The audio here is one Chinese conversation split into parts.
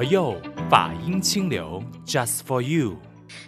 佛佑法音清流，Just for you。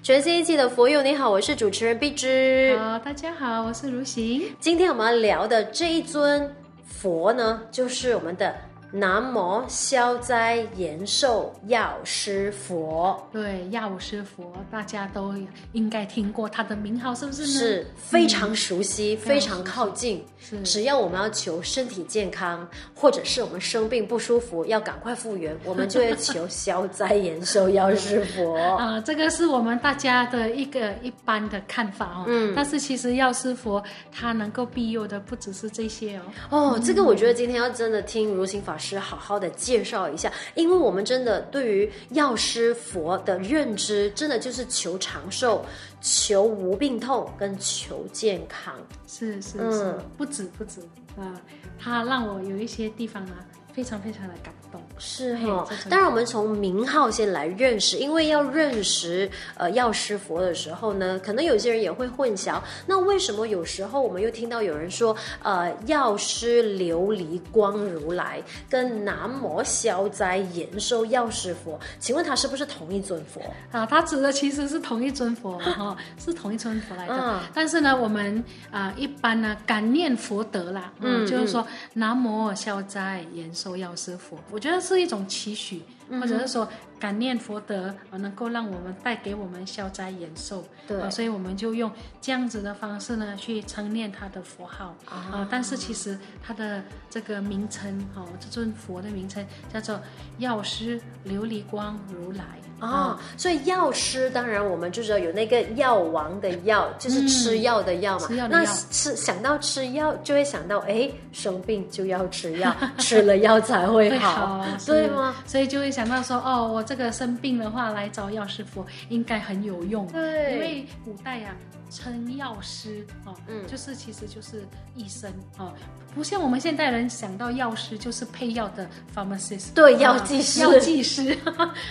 全新一期的佛佑，你好，我是主持人碧芝。好，大家好，我是如行。今天我们要聊的这一尊佛呢，就是我们的。南无消灾延寿药师佛，对，药师佛大家都应该听过他的名号，是不是呢？是非常熟悉，嗯、非常靠近。是，只要我们要求身体健康，或者是我们生病不舒服，要赶快复原，我们就会求消灾延寿药师佛。啊、呃，这个是我们大家的一个一般的看法哦。嗯，但是其实药师佛他能够庇佑的不只是这些哦。哦，这个我觉得今天要真的听如心法师好好的介绍一下，因为我们真的对于药师佛的认知，真的就是求长寿、求无病痛跟求健康。是是是，嗯、不止不止啊，他让我有一些地方啊。非常非常的感动，是哈、哦。当然，我们从名号先来认识，因为要认识呃药师佛的时候呢，可能有些人也会混淆。那为什么有时候我们又听到有人说呃药师琉璃光如来跟南无消灾延寿药师佛？请问他是不是同一尊佛啊？他指的其实是同一尊佛哈，是同一尊佛来的。嗯、但是呢，我们啊、呃、一般呢感念佛德啦，嗯，嗯就是说南无消灾延寿。寿药师佛，我觉得是一种期许，或者是说感念佛德，能够让我们带给我们消灾延寿。对，所以我们就用这样子的方式呢，去称念他的佛号啊。但是其实他的这个名称，哦，这尊佛的名称叫做药师琉璃光如来。哦，所以药师当然我们就知道有那个药王的药，就是吃药的药嘛。嗯、吃药的药。那吃想到吃药，就会想到哎，生病就要吃药，吃了药才会好，会好对吗？所以就会想到说，哦，我这个生病的话来找药师佛应该很有用。对，因为古代呀、啊。称药师哦，嗯，就是其实就是医生哦，不像我们现代人想到药师就是配药的 pharmacist，对，药剂师，药剂师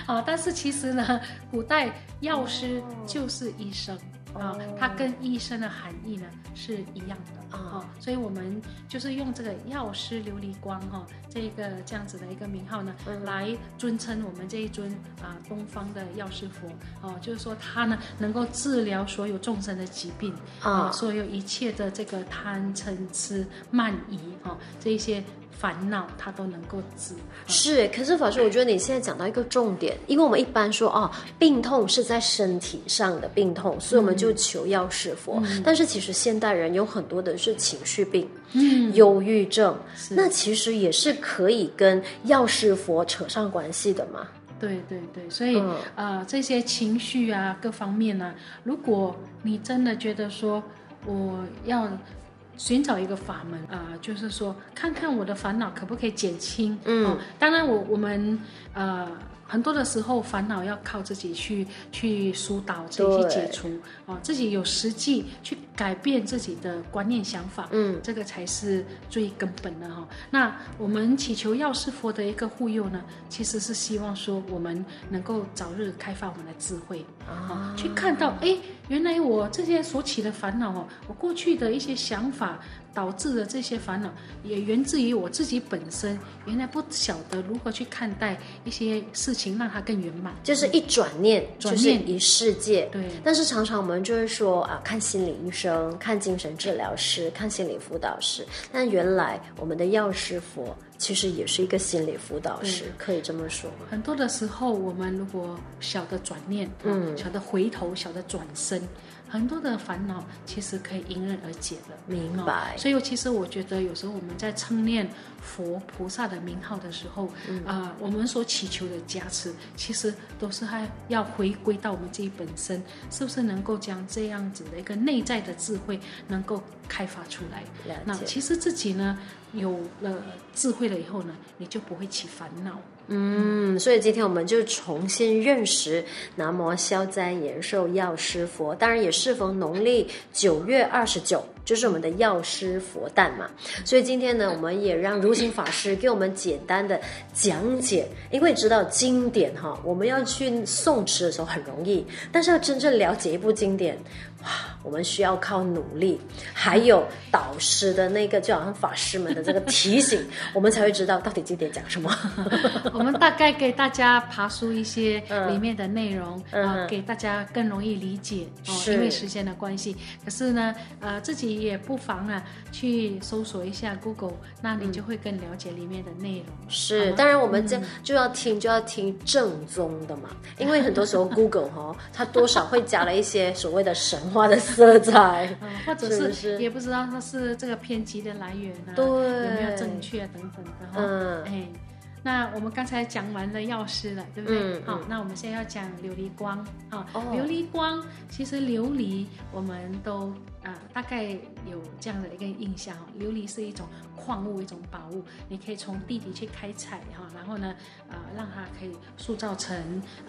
啊，但是其实呢，古代药师就是医生。啊、哦，它跟医生的含义呢是一样的啊、哦，所以我们就是用这个药师琉璃光哈、哦，这一个这样子的一个名号呢，嗯、来尊称我们这一尊啊东方的药师佛哦，就是说他呢能够治疗所有众生的疾病啊、哦，所有一切的这个贪嗔痴慢疑啊这一些。烦恼他都能够治，是。可是法师，我觉得你现在讲到一个重点，因为我们一般说哦，病痛是在身体上的病痛，所以我们就求药师佛。嗯、但是其实现代人有很多的是情绪病，嗯，忧郁症，那其实也是可以跟药师佛扯上关系的嘛。对对对，所以呃，这些情绪啊，各方面呢、啊，如果你真的觉得说我要。寻找一个法门啊、呃，就是说，看看我的烦恼可不可以减轻。嗯、哦，当然我我们呃。很多的时候，烦恼要靠自己去去疏导，自己去解除啊，自己有实际去改变自己的观念想法，嗯，这个才是最根本的哈。那我们祈求药师佛的一个护佑呢，其实是希望说我们能够早日开发我们的智慧啊，去看到哎，原来我这些所起的烦恼哦，我过去的一些想法。导致的这些烦恼，也源自于我自己本身，原来不晓得如何去看待一些事情，让它更圆满。就是一转念，转念就是一世界。对。但是常常我们就会说啊，看心理医生，看精神治疗师，看心理辅导师。但原来我们的药师佛其实也是一个心理辅导师，可以这么说？很多的时候，我们如果晓得转念，嗯，晓得回头，晓得转身。很多的烦恼其实可以迎刃而解的，明白。所以其实我觉得有时候我们在称念佛菩萨的名号的时候，啊、嗯呃，我们所祈求的加持，其实都是还要回归到我们自己本身，是不是能够将这样子的一个内在的智慧能够开发出来？那其实自己呢，有了智慧了以后呢，你就不会起烦恼。嗯，所以今天我们就重新认识南无消灾延寿药师佛。当然也适逢农历九月二十九，就是我们的药师佛诞嘛。所以今天呢，我们也让如行法师给我们简单的讲解，因为知道经典哈，我们要去诵持的时候很容易，但是要真正了解一部经典。哇，我们需要靠努力，还有导师的那个，就好像法师们的这个提醒，我们才会知道到底经典讲什么。我们大概给大家爬梳一些里面的内容，啊、嗯呃，给大家更容易理解。哦，因为时间的关系，可是呢，呃，自己也不妨啊去搜索一下 Google，那你就会更了解里面的内容。是，当然我们这就要听，就要听正宗的嘛，因为很多时候 Google 哈，它多少会加了一些所谓的神。话的色彩，嗯，或者是，也不知道它是这个偏激的来源啊，对，有没有正确等等的哈。嗯，哎，那我们刚才讲完了药师了，对不对？嗯，好，那我们现在要讲琉璃光啊。哦，琉璃光其实琉璃我们都。啊、呃，大概有这样的一个印象哦，琉璃是一种矿物，一种宝物，你可以从地底去开采哈，然后呢，呃，让它可以塑造成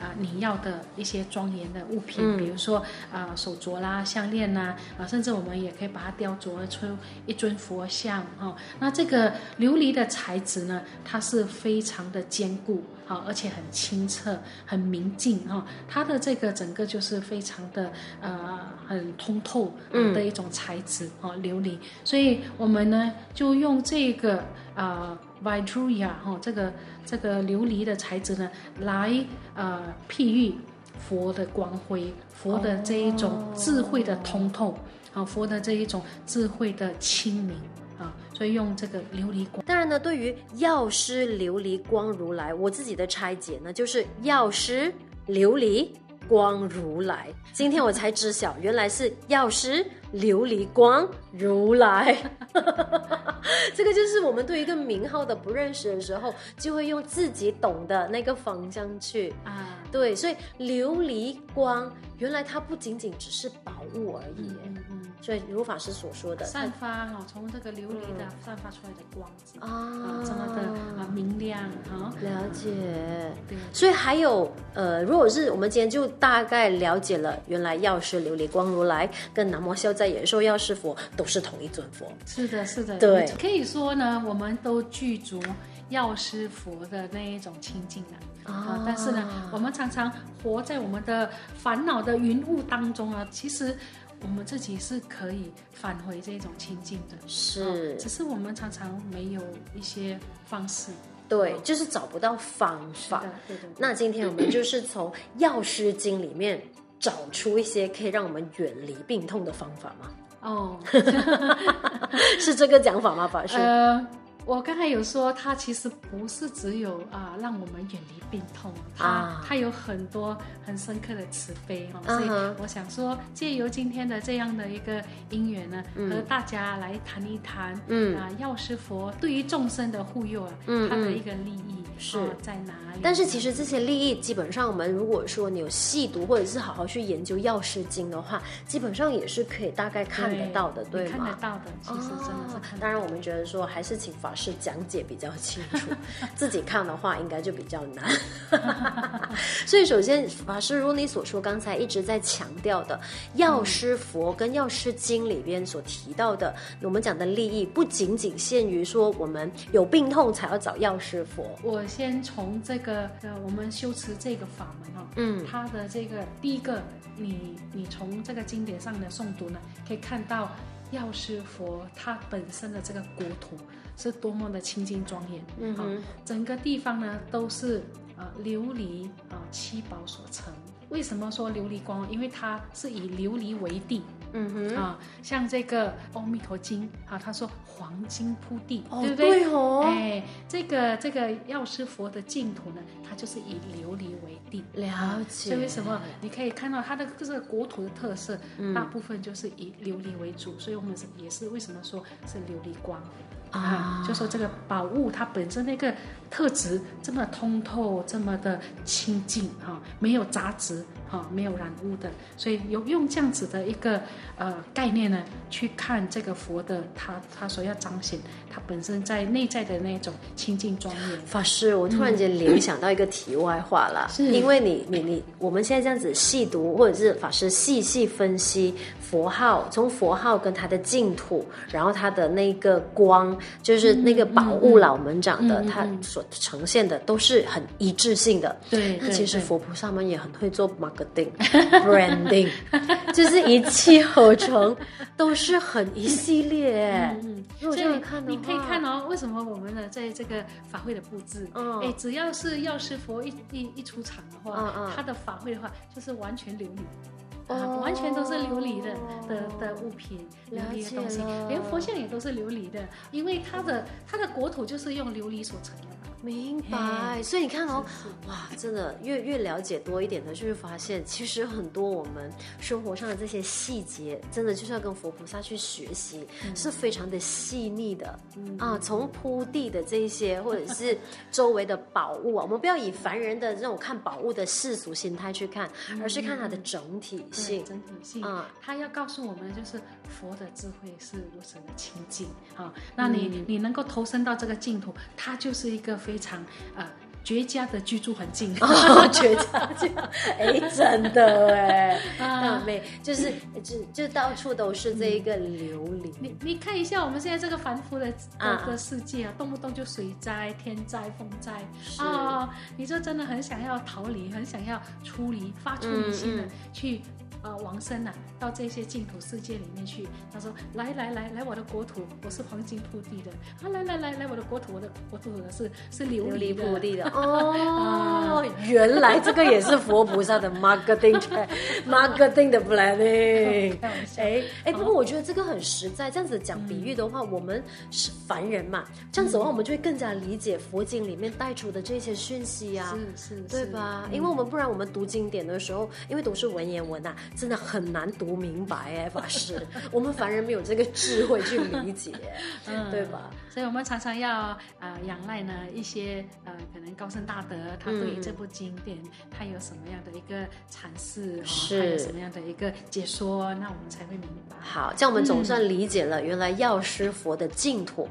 啊、呃、你要的一些庄严的物品，嗯、比如说啊、呃、手镯啦、项链呐，啊、呃，甚至我们也可以把它雕琢出一尊佛像哈、哦。那这个琉璃的材质呢，它是非常的坚固。好，而且很清澈，很明净哈。它的这个整个就是非常的呃很通透的一种材质哦，琉璃。所以我们呢就用这个呃 Vaidruyya 哈这个这个琉璃的材质呢来呃譬喻佛的光辉，佛的这一种智慧的通透，啊，佛的这一种智慧的清明。所以用这个琉璃光。当然呢，对于药师琉璃光如来，我自己的拆解呢，就是药师琉璃光如来。今天我才知晓，原来是药师琉璃光如来。这个就是我们对一个名号的不认识的时候，就会用自己懂的那个方向去啊。对，所以琉璃光，原来它不仅仅只是宝物而已。嗯嗯。所以如法师所说的，散发哈，从这个琉璃的散发出来的光子啊，这么的啊明亮啊，了解。对，所以还有呃，如果是我们今天就大概了解了，原来药师琉璃光如来跟南无消灾延寿药师佛都是同一尊佛。是的，是的，对，可以说呢，我们都具足药师佛的那一种清净啊。啊，但是呢，我们常常活在我们的烦恼的云雾当中啊，其实。我们自己是可以返回这种清净的，是、哦，只是我们常常没有一些方式，对，哦、就是找不到方法。对的，对。那今天我们就是从《药师经》里面找出一些可以让我们远离病痛的方法吗？哦，是这个讲法吗，法师？呃我刚才有说，它其实不是只有啊，让我们远离病痛，它它有很多很深刻的慈悲哦，所以我想说，借由今天的这样的一个因缘呢，和大家来谈一谈，嗯啊，药师佛对于众生的护佑啊，嗯，它的一个利益是在哪里？但是其实这些利益，基本上我们如果说你有细读或者是好好去研究《药师经》的话，基本上也是可以大概看得到的，对吗？看得到的，其实真的是看。当然，我们觉得说还是请法。是讲解比较清楚，自己看的话应该就比较难。所以，首先法师如你所说，刚才一直在强调的药师佛跟药师经里边所提到的，我们讲的利益不仅仅限于说我们有病痛才要找药师佛。我先从这个呃，我们修持这个法门哈，嗯，它的这个第一个，你你从这个经典上的诵读呢，可以看到药师佛他本身的这个国土。是多么的清净庄严，嗯、啊，整个地方呢都是呃琉璃啊七宝所成。为什么说琉璃光？因为它是以琉璃为地，嗯哼，啊，像这个《阿弥陀经》啊，他说黄金铺地，哦、对不对？对哦，哎，这个这个药师佛的净土呢，它就是以琉璃为地。了解。所以为什么你可以看到它的这个国土的特色，嗯、大部分就是以琉璃为主。所以我们是也是为什么说是琉璃光。啊，就说这个宝物它本身那个特质这么通透，这么的清净哈，没有杂质哈，没有染污的，所以有用这样子的一个呃概念呢，去看这个佛的他他所要彰显他本身在内在的那种清净庄严。法师，我突然间联想到一个题外话了，是因为你你你我们现在这样子细读，或者是法师细细分析佛号，从佛号跟他的净土，然后他的那个光。就是那个宝物老门长的，他所呈现的都是很一致性的。对，那其实佛菩萨们也很会做 marketing、branding，就是一气呵成，都是很一系列。嗯，如果这样看的话，你可以看哦，为什么我们呢在这个法会的布置，哎，只要是药师佛一一一出场的话，他的法会的话就是完全琉璃。啊，完全都是琉璃的的的物品，琉璃的东西，连佛像也都是琉璃的，因为它的它的国土就是用琉璃所成的。明白，所以你看哦，哇，真的越越了解多一点的，就会发现其实很多我们生活上的这些细节，真的就是要跟佛菩萨去学习，嗯、是非常的细腻的、嗯、啊。从铺地的这一些，或者是周围的宝物啊，我们不要以凡人的这种看宝物的世俗心态去看，而是看它的整体性。整体性。啊，他要告诉我们，就是佛的智慧是如此的清净啊。那你、嗯、你能够投身到这个净土，它就是一个非非常啊、呃、绝佳的居住环境，哦、绝佳这样，哎，真的哎，啊，美就是就就到处都是这一个琉璃。你你看一下我们现在这个凡夫的的的世界啊，动不动就水灾、天灾、风灾。啊，你就真的很想要逃离，很想要出离，发出离心的去。啊，往生啊，到这些净土世界里面去。他说：“来来来来，我的国土，我是黄金铺地的。啊，来来来来，我的国土，我的国土是是琉璃铺地的。哦，原来这个也是佛菩萨的 marketing，marketing 的 planning。哎哎，不过我觉得这个很实在。这样子讲比喻的话，我们是凡人嘛，这样子的话，我们就会更加理解佛经里面带出的这些讯息呀，是是，对吧？因为我们不然，我们读经典的时候，因为都是文言文呐。”真的很难读明白哎，法师，我们凡人没有这个智慧去理解，嗯，对吧？所以我们常常要啊、呃、仰赖呢一些呃可能高僧大德，他对于这部经典，嗯、他有什么样的一个阐释，是、哦、他有什么样的一个解说，那我们才会明白。好，这样我们总算理解了，嗯、原来药师佛的净土。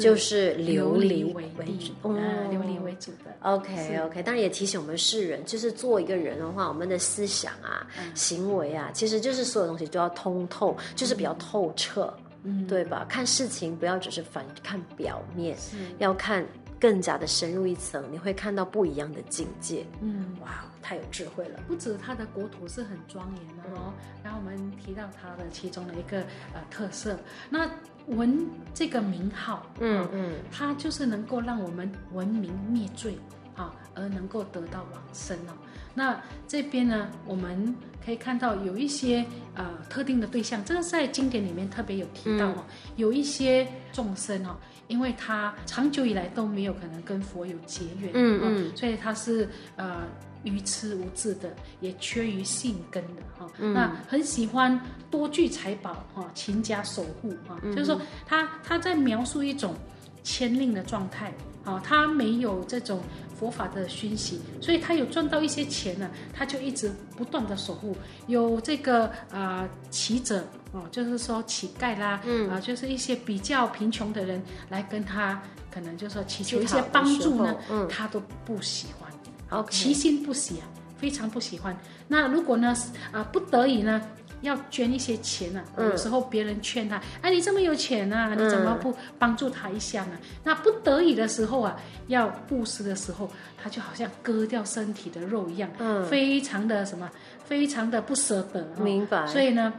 就是琉璃为主，嗯，琉璃为主的。OK OK，当然也提醒我们世人，就是做一个人的话，我们的思想啊、行为啊，其实就是所有东西都要通透，就是比较透彻，嗯，对吧？看事情不要只是反看表面，要看更加的深入一层，你会看到不一样的境界。嗯，哇，太有智慧了！不止它的国土是很庄严的哦，然后我们提到它的其中的一个呃特色，那。文这个名号，嗯嗯，它就是能够让我们文明灭罪啊，而能够得到往生哦。那这边呢，我们可以看到有一些呃特定的对象，这个在经典里面特别有提到哦，嗯、有一些众生哦，因为他长久以来都没有可能跟佛有结缘，嗯嗯、哦，所以他是呃。愚痴无智的，也缺于性根的哈。嗯、那很喜欢多聚财宝哈，勤加守护哈。嗯、就是说他他在描述一种迁令的状态啊，他没有这种佛法的熏习，所以他有赚到一些钱呢，他就一直不断的守护。有这个啊乞者哦，就是说乞丐啦，嗯、啊，就是一些比较贫穷的人来跟他，可能就是说祈求一些帮助呢，嗯、他都不喜欢。好，其心不喜啊，非常不喜欢。那如果呢，啊，不得已呢，要捐一些钱呢、啊，有时候别人劝他，哎，你这么有钱啊，你怎么不帮助他一下呢？那不得已的时候啊，要布施的时候，他就好像割掉身体的肉一样，嗯，非常的什么，非常的不舍得。明白。所以呢，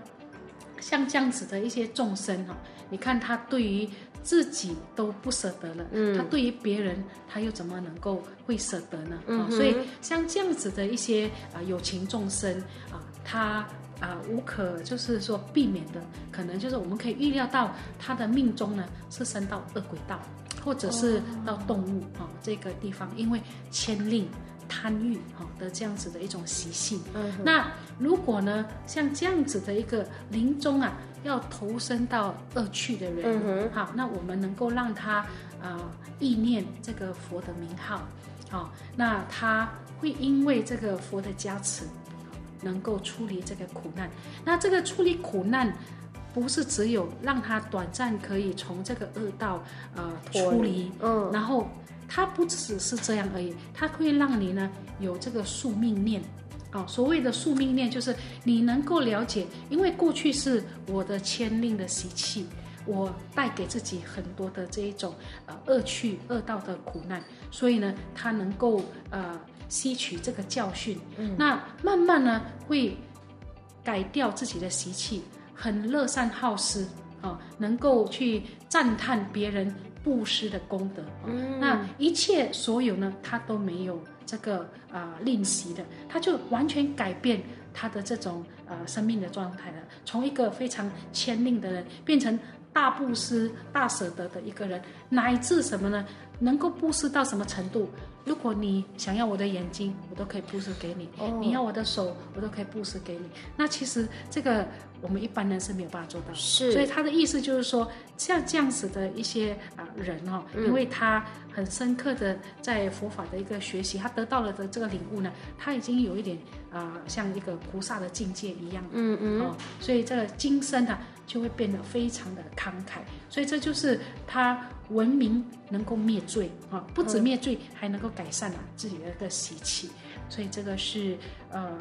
像这样子的一些众生哈，你看他对于。自己都不舍得了，嗯，他对于别人，他又怎么能够会舍得呢？所以像这样子的一些啊有情众生啊，他啊无可就是说避免的，可能就是我们可以预料到他的命中呢是升到恶鬼道，或者是到动物啊、哦、这个地方，因为牵令贪欲哈的这样子的一种习性。嗯，那如果呢像这样子的一个临终啊。要投身到恶趣的人，好，那我们能够让他呃意念这个佛的名号，好，那他会因为这个佛的加持，能够出离这个苦难。那这个处理苦难，不是只有让他短暂可以从这个恶道呃出离，嗯，然后他不只是这样而已，他会让你呢有这个宿命念。哦，所谓的宿命念，就是你能够了解，因为过去是我的牵令的习气，我带给自己很多的这一种呃恶趣恶道的苦难，所以呢，它能够呃吸取这个教训，嗯，那慢慢呢会改掉自己的习气，很乐善好施啊，哦，能够去赞叹别人布施的功德，那一切所有呢，他都没有。这个啊、呃，练习的，他就完全改变他的这种呃生命的状态了，从一个非常谦令的人，变成大布施、大舍得的一个人，乃至什么呢？能够布施到什么程度？如果你想要我的眼睛，我都可以布施给你；哦、你要我的手，我都可以布施给你。那其实这个我们一般人是没有办法做到。是，所以他的意思就是说，像这样子的一些啊人哦，因为他很深刻的在佛法的一个学习，他得到了的这个领悟呢，他已经有一点啊、呃，像一个菩萨的境界一样。嗯嗯。哦，所以这个今生啊，就会变得非常的慷慨。所以这就是他。文明能够灭罪啊，不止灭罪，嗯、还能够改善了自己的一个习气，所以这个是呃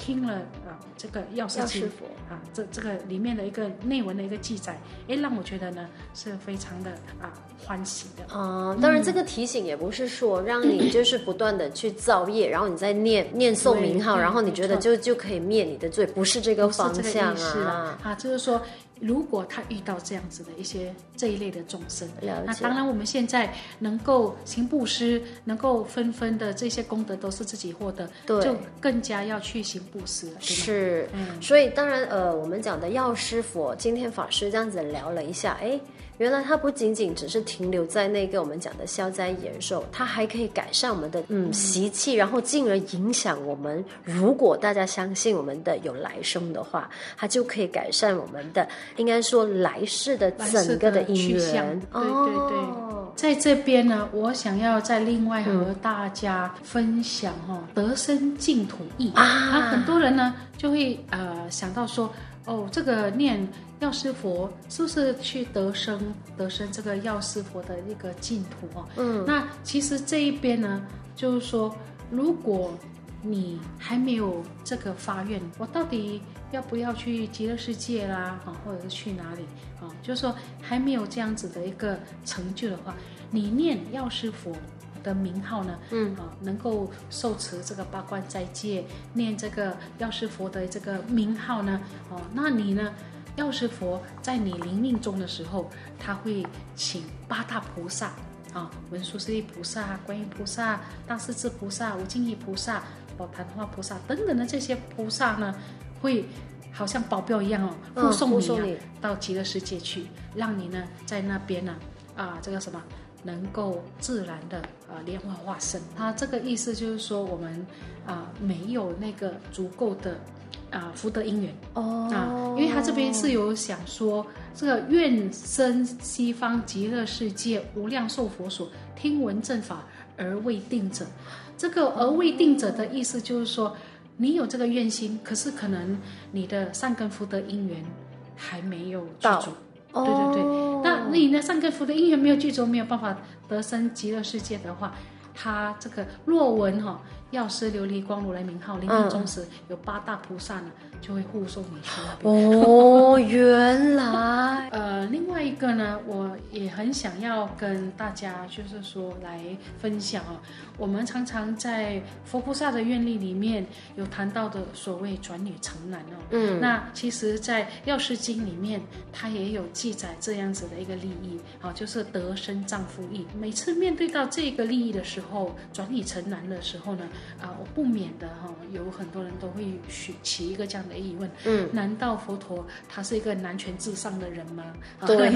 听了啊、呃、这个药师经啊这这个里面的一个内文的一个记载，哎让我觉得呢是非常的啊欢喜的啊。当然这个提醒也不是说让你就是不断的去造业，然后你再念念诵名号，然后你觉得就就可以灭你的罪，不是这个方向啊啊，就是说。如果他遇到这样子的一些这一类的众生，那当然我们现在能够行布施，能够纷纷的这些功德都是自己获得，对，就更加要去行布施了。是，嗯，所以当然呃，我们讲的药师佛，今天法师这样子聊了一下，哎。原来它不仅仅只是停留在那个我们讲的消灾延寿，它还可以改善我们的嗯习气，然后进而影响我们。如果大家相信我们的有来生的话，它就可以改善我们的，应该说来世的整个的因缘。对对对，哦、在这边呢，我想要再另外和大家分享哈、哦，得生净土义啊，很多人呢就会呃想到说。哦，这个念药师佛是不是去得生得生这个药师佛的一个净土啊？嗯，那其实这一边呢，就是说，如果你还没有这个发愿，我到底要不要去极乐世界啦？啊，或者是去哪里？啊，就是说还没有这样子的一个成就的话，你念药师佛的名号呢，嗯啊，能够受持这个八关斋戒，念这个药师佛的这个名号呢，哦，那你呢，药师佛在你临命终的时候，他会请八大菩萨啊，文殊师利菩萨、观音菩萨、大势至菩萨、无尽意菩萨、宝昙花菩萨等等的这些菩萨呢，会好像保镖一样哦，护送你，啊，到极乐世界去，让你呢在那边呢，啊，这个什么？能够自然的呃莲花化身，他这个意思就是说我们啊、呃、没有那个足够的啊、呃、福德因缘。哦。啊，因为他这边是有想说这个愿生西方极乐世界无量寿佛所听闻正法而未定者，这个而未定者的意思就是说你有这个愿心，可是可能你的善根福德因缘还没有具足。对对对，那你的善根福的因缘没有具足，没有办法得生极乐世界的话，他这个若闻哈药师琉璃光如来名号，临命终时有八大菩萨呢，就会护送你去那边。哦，原来。呃，另外一个呢，我也很想要跟大家就是说来分享啊，我们常常在佛菩萨的愿力里面有谈到的所谓转女成男哦。嗯。那其实，在药师经里面，它也有记载这样子的一个利益，好，就是得生丈夫意。每次面对到这个利益的时时候转理成男的时候呢，啊，我不免的哈，有很多人都会起起一个这样的疑问，嗯，难道佛陀他是一个男权至上的人吗？对，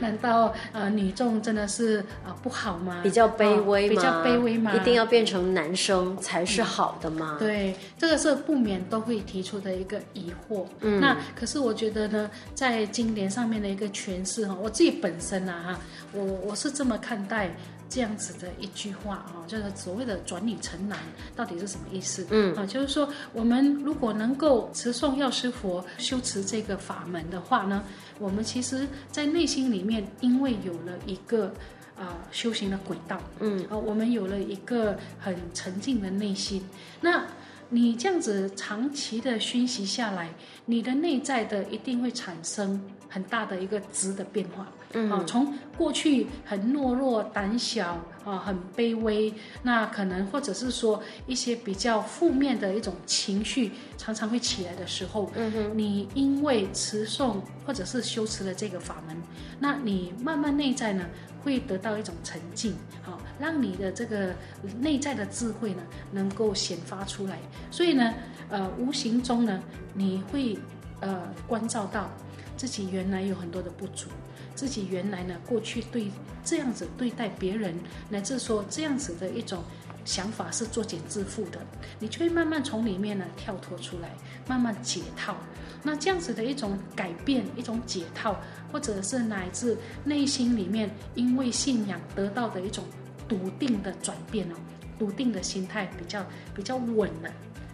难道呃女众真的是啊不好吗？比较卑微吗？比较卑微吗？一定要变成男生才是好的吗？对，这个是不免都会提出的一个疑惑。嗯，那可是我觉得呢，在经典上面的一个诠释哈，我自己本身啊哈，我我是这么看待。这样子的一句话啊，就是所谓的转理成男，到底是什么意思？嗯啊，就是说我们如果能够持诵药师佛修持这个法门的话呢，我们其实在内心里面，因为有了一个啊、呃、修行的轨道，嗯啊，我们有了一个很沉静的内心，那你这样子长期的熏习下来，你的内在的一定会产生很大的一个质的变化。嗯，啊，从过去很懦弱、胆小啊，很卑微，那可能或者是说一些比较负面的一种情绪，常常会起来的时候，嗯哼，你因为持诵或者是修持了这个法门，那你慢慢内在呢会得到一种沉静，好，让你的这个内在的智慧呢能够显发出来，所以呢，呃，无形中呢你会呃关照到自己原来有很多的不足。自己原来呢，过去对这样子对待别人，乃至说这样子的一种想法是作茧自缚的，你就会慢慢从里面呢跳脱出来，慢慢解套。那这样子的一种改变，一种解套，或者是乃至内心里面因为信仰得到的一种笃定的转变哦，笃定的心态比较比较稳了。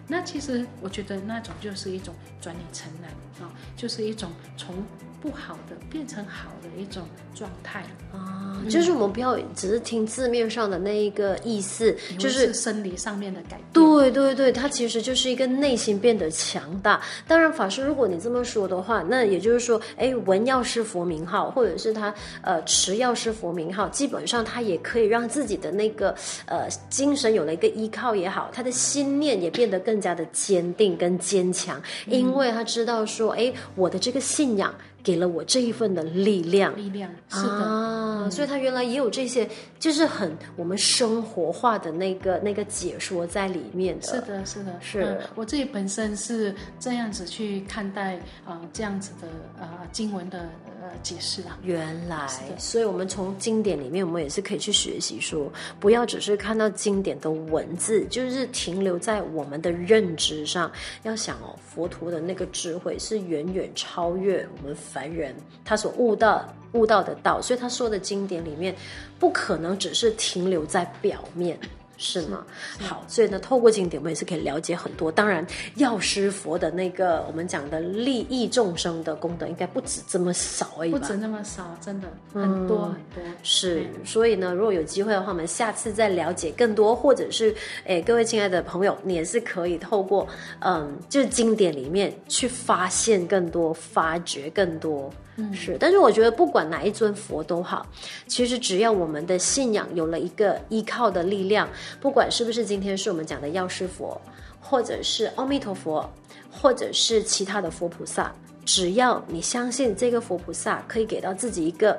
那其实我觉得那种就是一种转理成男啊，就是一种从。不好的变成好的一种状态啊，就是我们不要只是听字面上的那一个意思，就是生理上面的改变。对对对，它其实就是一个内心变得强大。当然，法师，如果你这么说的话，那也就是说，哎，闻药师佛名号，或者是他呃持药师佛名号，基本上他也可以让自己的那个呃精神有了一个依靠也好，他的心念也变得更加的坚定跟坚强，因为他知道说，哎，我的这个信仰。给了我这一份的力量，力量是的，啊嗯、所以他原来也有这些，就是很我们生活化的那个那个解说在里面的。是的，是的，是、嗯、我自己本身是这样子去看待啊、呃，这样子的呃经文的呃解释啊。原来，所以我们从经典里面，我们也是可以去学习说，不要只是看到经典的文字，就是停留在我们的认知上。要想哦，佛陀的那个智慧是远远超越我们。凡人他所悟到悟到的道，所以他说的经典里面，不可能只是停留在表面。是吗？好，所以呢，透过经典，我们也是可以了解很多。当然，药师佛的那个我们讲的利益众生的功德，应该不止这么少而已吧？不止那么少，真的很多、嗯、很多。是，所以呢，如果有机会的话，我们下次再了解更多，或者是，哎，各位亲爱的朋友，你也是可以透过，嗯，就是经典里面去发现更多，发掘更多。嗯，是，但是我觉得不管哪一尊佛都好，其实只要我们的信仰有了一个依靠的力量，不管是不是今天是我们讲的药师佛，或者是阿弥陀佛，或者是其他的佛菩萨，只要你相信这个佛菩萨可以给到自己一个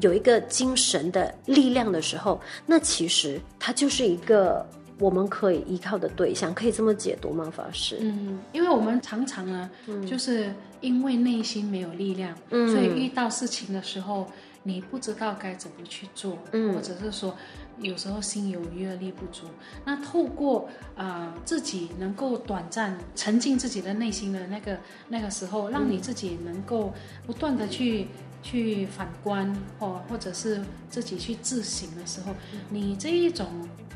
有一个精神的力量的时候，那其实它就是一个我们可以依靠的对象，可以这么解读吗？法师？嗯，因为我们常常呢，嗯、就是。因为内心没有力量，嗯，所以遇到事情的时候，你不知道该怎么去做，嗯，或者是说，有时候心有余而力不足。那透过啊、自己能够短暂沉浸自己的内心的那个那个时候，让你自己能够不断的去去反观，或或者是自己去自省的时候，你这一种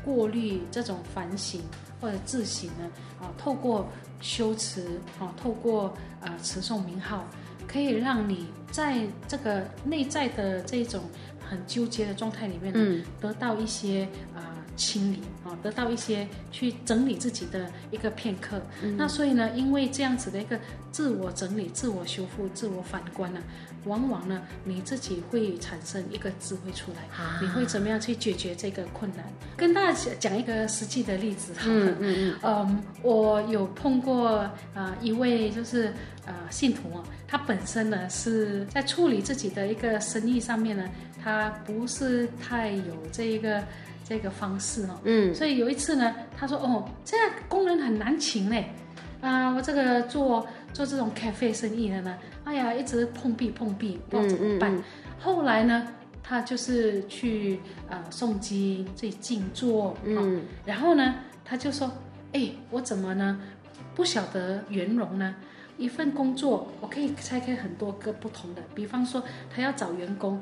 过滤、这种反省或者自省呢，啊，透过。修持啊，透过呃持诵名号，可以让你在这个内在的这种很纠结的状态里面，嗯，得到一些啊、呃、清理啊，得到一些去整理自己的一个片刻。嗯、那所以呢，因为这样子的一个自我整理、自我修复、自我反观呢。往往呢，你自己会产生一个智慧出来，啊、你会怎么样去解决这个困难？跟大家讲一个实际的例子哈，嗯嗯 嗯，我有碰过啊、呃、一位就是呃信徒啊，他本身呢是在处理自己的一个生意上面呢，他不是太有这一个。这个方式哦。嗯，所以有一次呢，他说哦，这样工人很难请嘞。啊、呃，我这个做做这种咖啡生意的呢，哎呀，一直碰壁碰壁，不知道怎么办。嗯嗯、后来呢，他就是去呃诵经，自己静坐，嗯、哦，然后呢，他就说，哎，我怎么呢，不晓得圆融呢？一份工作，我可以拆开很多个不同的，比方说，他要找员工。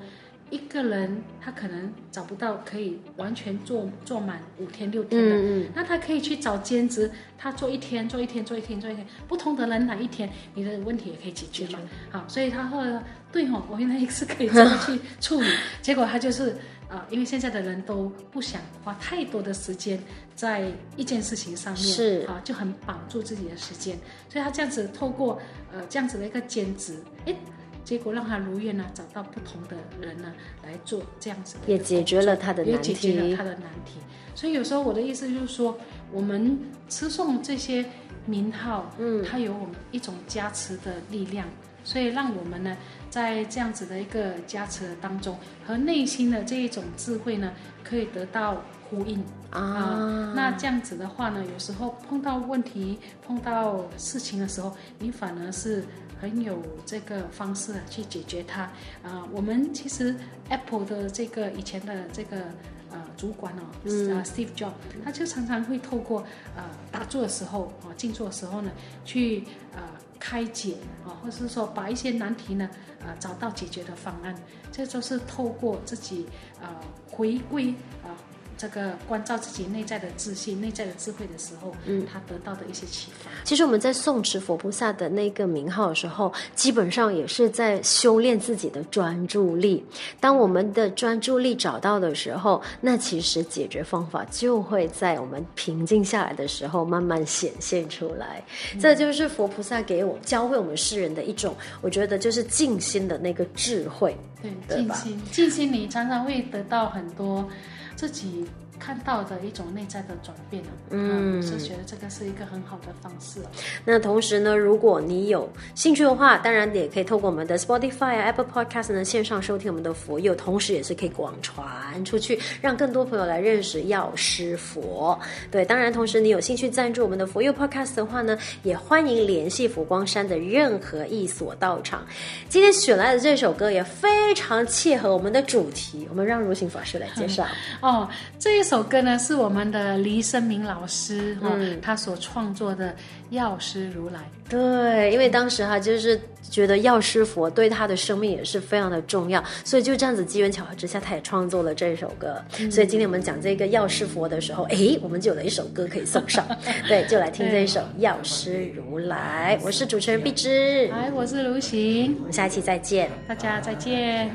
一个人他可能找不到可以完全做做满五天六天的，嗯嗯、那他可以去找兼职，他做一天做一天做一天做一天，不同的人来一天，你的问题也可以解决嘛。好，所以他后来对哦，我原来也是可以这么去处理。结果他就是啊、呃，因为现在的人都不想花太多的时间在一件事情上面，是啊，就很绑住自己的时间，所以他这样子透过呃这样子的一个兼职，诶。结果让他如愿呢，找到不同的人呢来做这样子的，也解决了他的难题，也解决了他的难题。所以有时候我的意思就是说，我们吃送这些名号，嗯，它有我们一种加持的力量，所以让我们呢在这样子的一个加持当中，和内心的这一种智慧呢，可以得到呼应啊，啊。那这样子的话呢，有时候碰到问题、碰到事情的时候，你反而是。很有这个方式去解决它啊、呃！我们其实 Apple 的这个以前的这个呃主管哦，嗯、呃 Steve Jobs，他就常常会透过呃打坐的时候啊、静坐的时候呢，去呃开解啊，或者是说把一些难题呢呃找到解决的方案，这都是透过自己呃回归啊。呃这个关照自己内在的自信、内在的智慧的时候，嗯，他得到的一些启发。其实我们在诵持佛菩萨的那个名号的时候，基本上也是在修炼自己的专注力。当我们的专注力找到的时候，那其实解决方法就会在我们平静下来的时候慢慢显现出来。嗯、这就是佛菩萨给我教会我们世人的一种，我觉得就是静心的那个智慧。对？静心，静心，你常常会得到很多。自己看到的一种内在的转变，嗯，是觉得这个是一个很好的方式。那同时呢，如果你有兴趣的话，当然也可以透过我们的 Spotify 啊、Apple Podcast 呢线上收听我们的佛佑，同时也是可以广传出去，让更多朋友来认识药师佛。对，当然同时你有兴趣赞助我们的佛佑 Podcast 的话呢，也欢迎联系佛光山的任何一所道场。今天选来的这首歌也非常切合我们的主题，我们让如行法师来介绍。哦，这一首歌呢是我们的黎生明老师哈、嗯哦，他所创作的《药师如来》。对，因为当时哈就是觉得药师佛对他的生命也是非常的重要，所以就这样子机缘巧合之下，他也创作了这首歌。嗯、所以今天我们讲这个药师佛的时候，哎，我们就有了一首歌可以送上。对，就来听这一首《药师如来》。我是主持人碧芝，哎，我是如行，我们下一期再见，大家再见。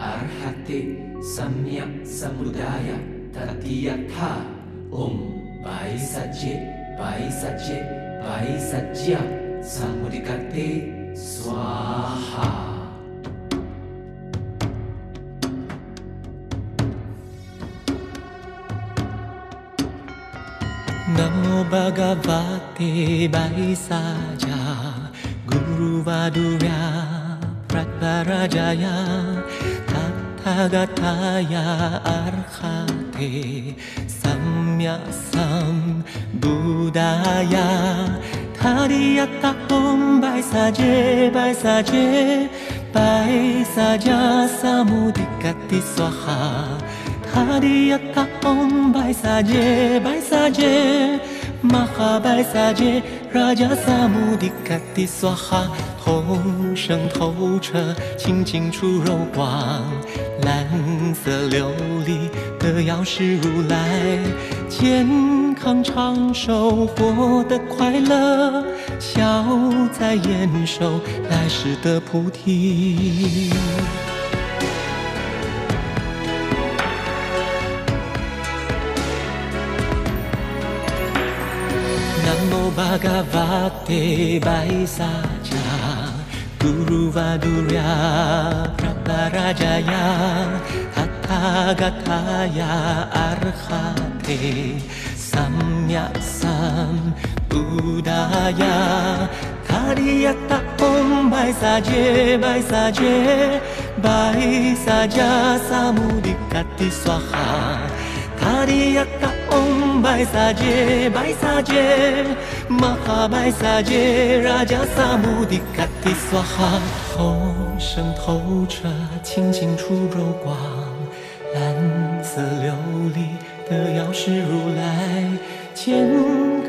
Arhati samyak samudaya tatiyatha om bai sache bai sache bai satya samudikate swaha. Namo Bhagavate Vaisaja Guru Vadurya Pratparajaya 提，萨米亚萨布达呀，他的呀他吽白萨杰白萨杰白萨迦萨姆迪嘎提娑哈，他的呀他吽白萨杰白萨杰玛哈白萨杰拉迦萨姆迪嘎提娑哈。通圣透彻，清净出柔光，蓝色琉璃的药师如来，健康长寿，活得快乐，消灾延寿，来世的菩提。南无巴嘎瓦帝白萨迦。古鲁瓦杜利亚，普拉巴拉白萨杰白萨杰，玛哈白萨杰拉迦萨姆迪卡蒂娑哈，后生透彻清净出柔光，蓝色琉璃的药师如来。健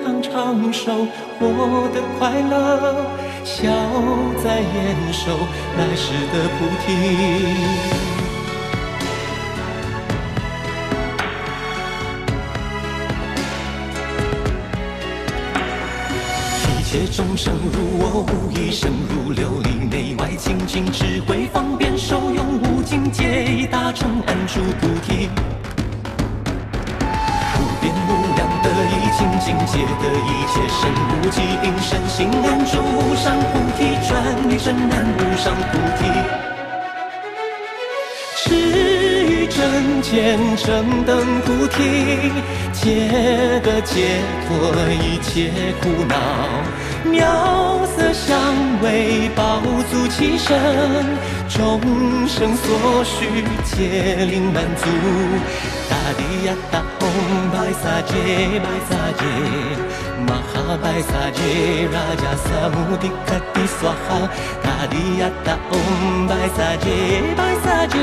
康长寿，活得快乐，笑在延寿来世的菩提。一切众生如我，无一生如琉璃，内外清净，智慧方便，受用无尽，皆已大成，安住菩提。清净界得一切身无疾病，身心安住无上菩提，转离真难无上菩提。虔诚等菩提，皆得解脱一切苦恼。妙色香味宝足齐身，众生所需皆令满足。达地亚达唵，白萨杰，白萨杰，玛哈白萨杰，拉迦萨姆迪卡迪娑哈。达地亚达唵，白萨杰，白萨杰，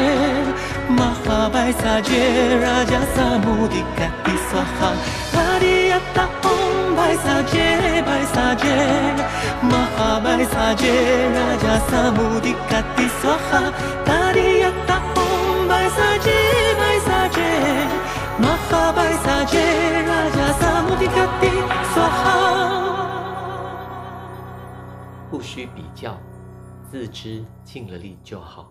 玛哈白萨杰，拉迦萨姆迪卡迪娑哈。达利亚达唵，白萨杰，白萨杰，玛哈白萨杰，拉迦萨姆迪卡蒂娑哈。达利亚达唵，白萨杰，白萨杰。玛哈白萨杰，拉迦萨姆迪卡蒂娑哈。不需比较，自知尽了力就好。